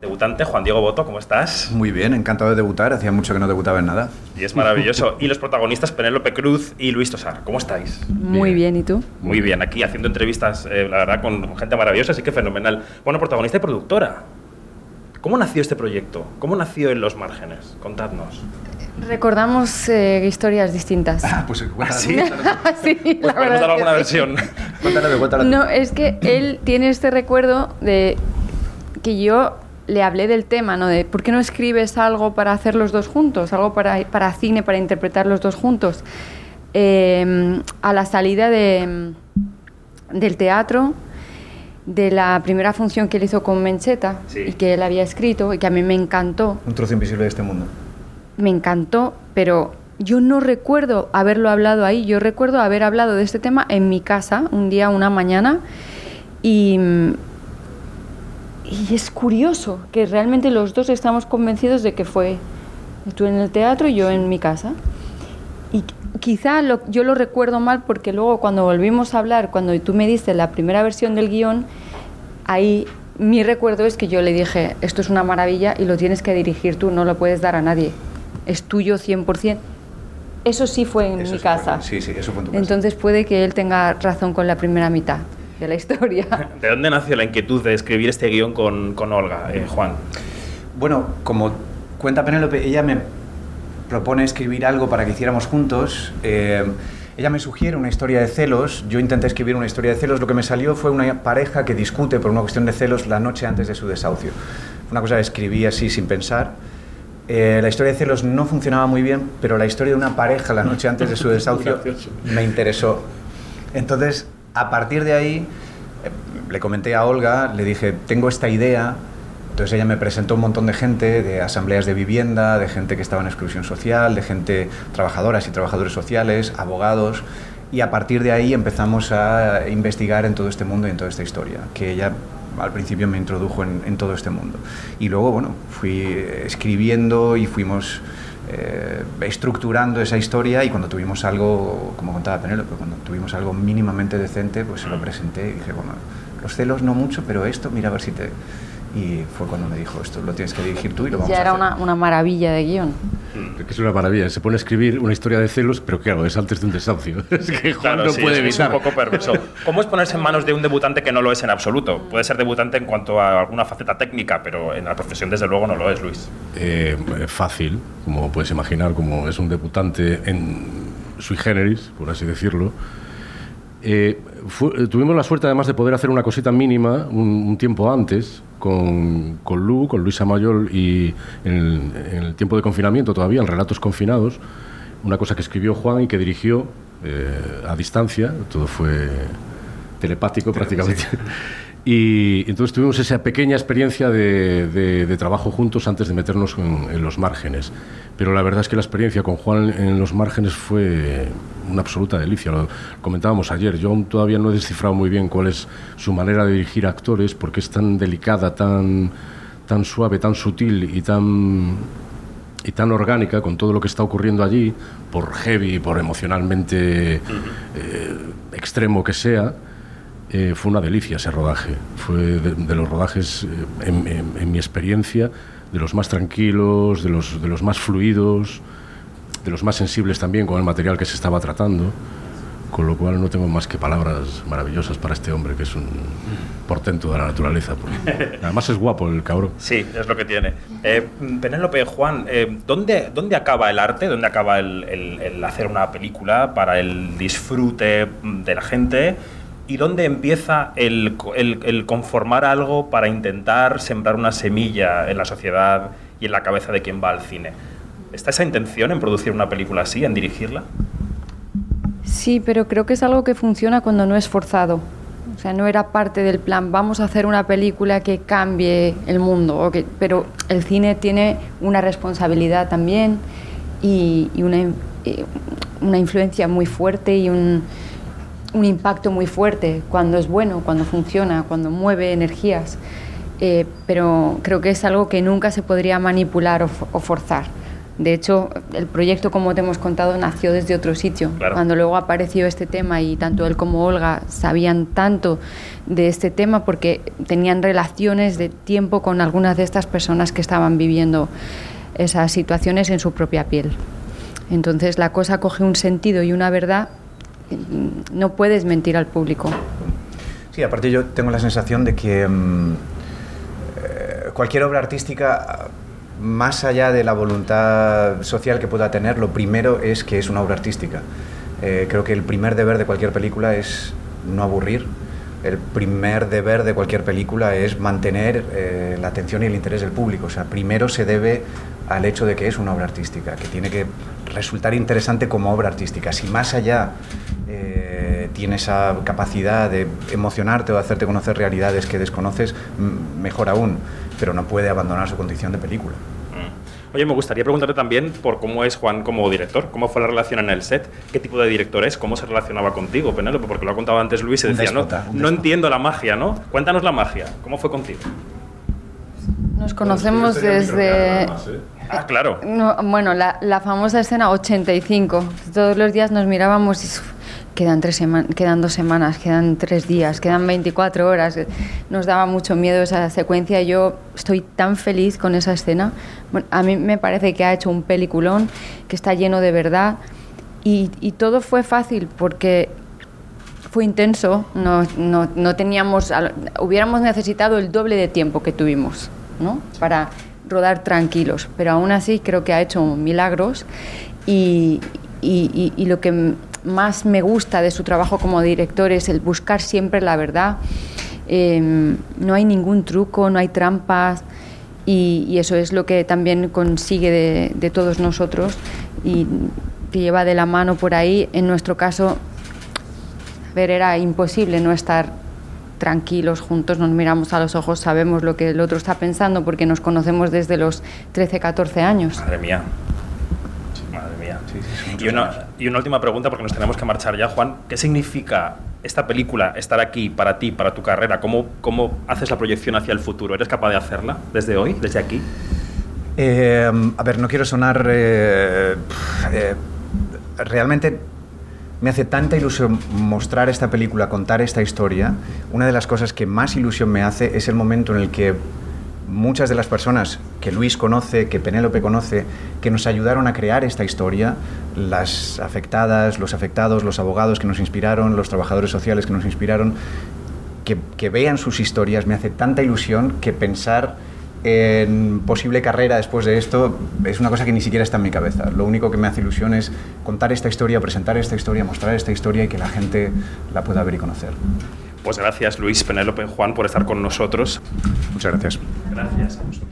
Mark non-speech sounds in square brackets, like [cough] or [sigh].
Debutante Juan Diego Boto, ¿cómo estás? Muy bien, encantado de debutar. Hacía mucho que no debutaba en nada. Y es maravilloso. y los protagonistas Penélope Cruz y Luis Tosar, ¿cómo estáis? Muy bien, ¿y tú? Muy bien, aquí haciendo entrevistas, eh, la verdad, con gente maravillosa, así que fenomenal. Bueno, protagonista y productora. ¿Cómo nació este proyecto? ¿Cómo nació en Los Márgenes? Contadnos. Recordamos eh, historias distintas. Ah, pues [laughs] ¿Ah, sí? sí, Pues la podemos verdad dar alguna sí. versión. No, es que él tiene este recuerdo de que yo le hablé del tema, ¿no? De por qué no escribes algo para hacer los dos juntos, algo para, para cine, para interpretar los dos juntos. Eh, a la salida de, del teatro, de la primera función que él hizo con Mencheta Sí. y que él había escrito y que a mí me encantó, Un trozo invisible de este mundo. me encantó, pero yo no recuerdo haberlo hablado ahí. Yo recuerdo haber hablado de este tema en mi casa, un día, una mañana, y, y es curioso que realmente los dos estamos convencidos de que fue tú en el teatro y yo en mi casa. Y quizá lo- yo lo recuerdo mal porque luego cuando volvimos a hablar, cuando tú me diste la primera versión del guion, ahí mi recuerdo es que yo le dije, esto es una maravilla y lo tienes que dirigir tú, no lo puedes dar a nadie. Es tuyo 100%. Eso sí fue en Eso mi sí fue- casa. sí, sí, eso fue en tu casa. Entonces puede que él tenga razón con la primera mitad de la historia. [laughs] ¿De dónde nació la inquietud de escribir este guion con, con Olga, eh, Juan? Bueno, como cuenta Penélope, ella me propone escribir algo para que hiciéramos juntos. eh, ella me sugiere una historia de celos. Yo intenté escribir una historia de celos. Lo que me salió fue una pareja que discute por una cuestión de celos la noche antes de su desahucio. Una cosa que escribí así sin pensar. Eh, la historia de celos no funcionaba muy bien, pero la historia de una pareja la noche antes de su [laughs] desahucio me interesó. Entonces, a partir de ahí, eh, le comenté a Olga, le dije, tengo esta idea. Entonces ella me presentó un montón de gente, de asambleas de vivienda, de gente que estaba en exclusión social, de gente, trabajadoras y trabajadores sociales, abogados. Y a partir de ahí empezamos a investigar en todo este mundo y en toda esta historia, que ella al principio me introdujo en, en todo este mundo. Y luego, bueno, fui escribiendo y fuimos eh, estructurando esa historia y cuando tuvimos algo, como contaba Penélope, cuando tuvimos algo mínimamente decente, pues se lo presenté y dije, bueno, los celos no mucho, pero esto, mira a ver si te... Y fue cuando me dijo, esto lo tienes que dirigir tú y lo vamos ya a era hacer. una, una maravilla de guion. Que es una maravilla. Se pone a escribir una historia de celos, pero claro, es antes de un desahucio. [laughs] Es que Juan Claro, no sí, puede es evitar. un poco perverso. [laughs] ¿Cómo es ponerse en manos de un debutante que no lo es en absoluto? Puede ser debutante en cuanto a alguna faceta técnica, pero en la profesión desde luego no lo es, Luis. Eh, fácil, como puedes imaginar, como es un debutante en sui generis, por así decirlo. Eh, fu- eh, tuvimos la suerte además de poder hacer una cosita mínima un, un tiempo antes con, con Lu, con Luisa Mayol y en el, en el tiempo de confinamiento todavía, en Relatos Confinados, una cosa que escribió Juan y que dirigió eh, a distancia, todo fue telepático prácticamente. Y entonces tuvimos esa pequeña experiencia de, de- de trabajo juntos antes de meternos en, en los márgenes. Pero la verdad es que la experiencia con Juan en los márgenes fue una absoluta delicia. Lo comentábamos ayer. Yo aún todavía no he descifrado muy bien cuál es su manera de dirigir actores, porque es tan delicada, tan, tan suave, tan sutil y tan y tan orgánica con todo lo que está ocurriendo allí, por heavy, por emocionalmente eh, extremo que sea, eh, fue una delicia ese rodaje. Fue de, de los rodajes, eh, en, en- en mi experiencia, de los más tranquilos, de los, de los más fluidos, de los más sensibles también con el material que se estaba tratando. Con lo cual no tengo más que palabras maravillosas para este hombre, que es un portento de la naturaleza. porque [laughs] Además es guapo el cabrón. Sí, es lo que tiene. Eh, Penélope, Juan, eh, ¿dónde, ¿dónde acaba el arte? ¿Dónde acaba el, el- el hacer una película para el disfrute de la gente? ¿Y dónde empieza el, co- el- el conformar algo para intentar sembrar una semilla en la sociedad y en la cabeza de quien va al cine? ¿Está esa intención en producir una película así, en dirigirla? Sí, pero creo que es algo que funciona cuando no es forzado. O sea, no era parte del plan, vamos a hacer una película que cambie el mundo. pero el cine tiene una responsabilidad también y, una, eh, una influencia muy fuerte y un, un impacto muy fuerte cuando es bueno, cuando funciona, cuando mueve energías. Eh, pero creo que es algo que nunca se podría manipular o, fo- o forzar. De hecho, el proyecto, como te hemos contado, nació desde otro sitio. Claro. Cuando luego apareció este tema y tanto él como Olga sabían tanto de este tema porque tenían relaciones de tiempo con algunas de estas personas que estaban viviendo esas situaciones en su propia piel. Entonces la cosa coge un sentido y una verdad, no puedes mentir al público. Sí, aparte yo tengo la sensación de que mm, eh, cualquier obra artística, más allá de la voluntad social que pueda tener, lo primero es que es una obra artística. Eh, creo que el primer deber de cualquier película es no aburrir. El primer deber de cualquier película es mantener eh, la atención y el interés del público. O sea, primero se debe al hecho de que es una obra artística, que tiene que resultar interesante como obra artística. Si más allá eh, tiene esa capacidad de emocionarte o de hacerte conocer realidades que desconoces, mejor aún, pero no puede abandonar su condición de película. Mm. Oye, me gustaría preguntarte también por cómo es Juan como director, cómo fue la relación en el set, qué tipo de director es, cómo se relacionaba contigo, Penélope, porque lo ha contado antes Luis y decía, déspota, no, no entiendo la magia, ¿no? Cuéntanos la magia, ¿cómo fue contigo? Nos conocemos desde... más, ¿eh? Ah, claro. No, bueno, la, la famosa escena 85. Todos los días nos mirábamos y quedan, tres sema- quedan dos semanas, quedan tres días, quedan 24 horas. Nos daba mucho miedo esa secuencia. Yo estoy tan feliz con esa escena. Bueno, a mí me parece que ha hecho un peliculón, que está lleno de verdad. Y, y todo fue fácil porque fue intenso, no, no, no teníamos, hubiéramos necesitado el doble de tiempo que tuvimos, ¿no? Para rodar tranquilos, pero aún así creo que ha hecho milagros y, y- lo que más me gusta de su trabajo como director es el buscar siempre la verdad. Eh, no hay ningún truco, no hay trampas y, eso es lo que también consigue de, todos nosotros y que lleva de la mano por ahí. En nuestro caso, a era imposible no estar tranquilos juntos, nos miramos a los ojos, sabemos lo que el otro está pensando porque nos conocemos desde los 13, 14 años. Madre mía. Madre mía. Sí, sí, son muchos y, una, años. y una última pregunta, porque nos tenemos que marchar ya, Juan. ¿Qué significa esta película, estar aquí para ti, para tu carrera? ¿Cómo, ¿Cómo haces la proyección hacia el futuro? ¿Eres capaz de hacerla desde hoy, desde aquí? Eh, a ver, no quiero sonar... eh, eh, realmente me hace tanta ilusión mostrar esta película, contar esta historia. Una de las cosas que más ilusión me hace es el momento en el que muchas de las personas que Luis conoce, que Penélope conoce, que nos ayudaron a crear esta historia, las afectadas, los afectados, los abogados que nos inspiraron, los trabajadores sociales que nos inspiraron, que, que vean sus historias, me hace tanta ilusión que pensar en posible carrera después de esto es una cosa que ni siquiera está en mi cabeza. Lo único que me hace ilusión es contar esta historia, presentar esta historia, mostrar esta historia y que la gente la pueda ver y conocer. Pues gracias, Luis, Penélope, Juan, por estar con nosotros. Muchas gracias. Gracias a vosotros.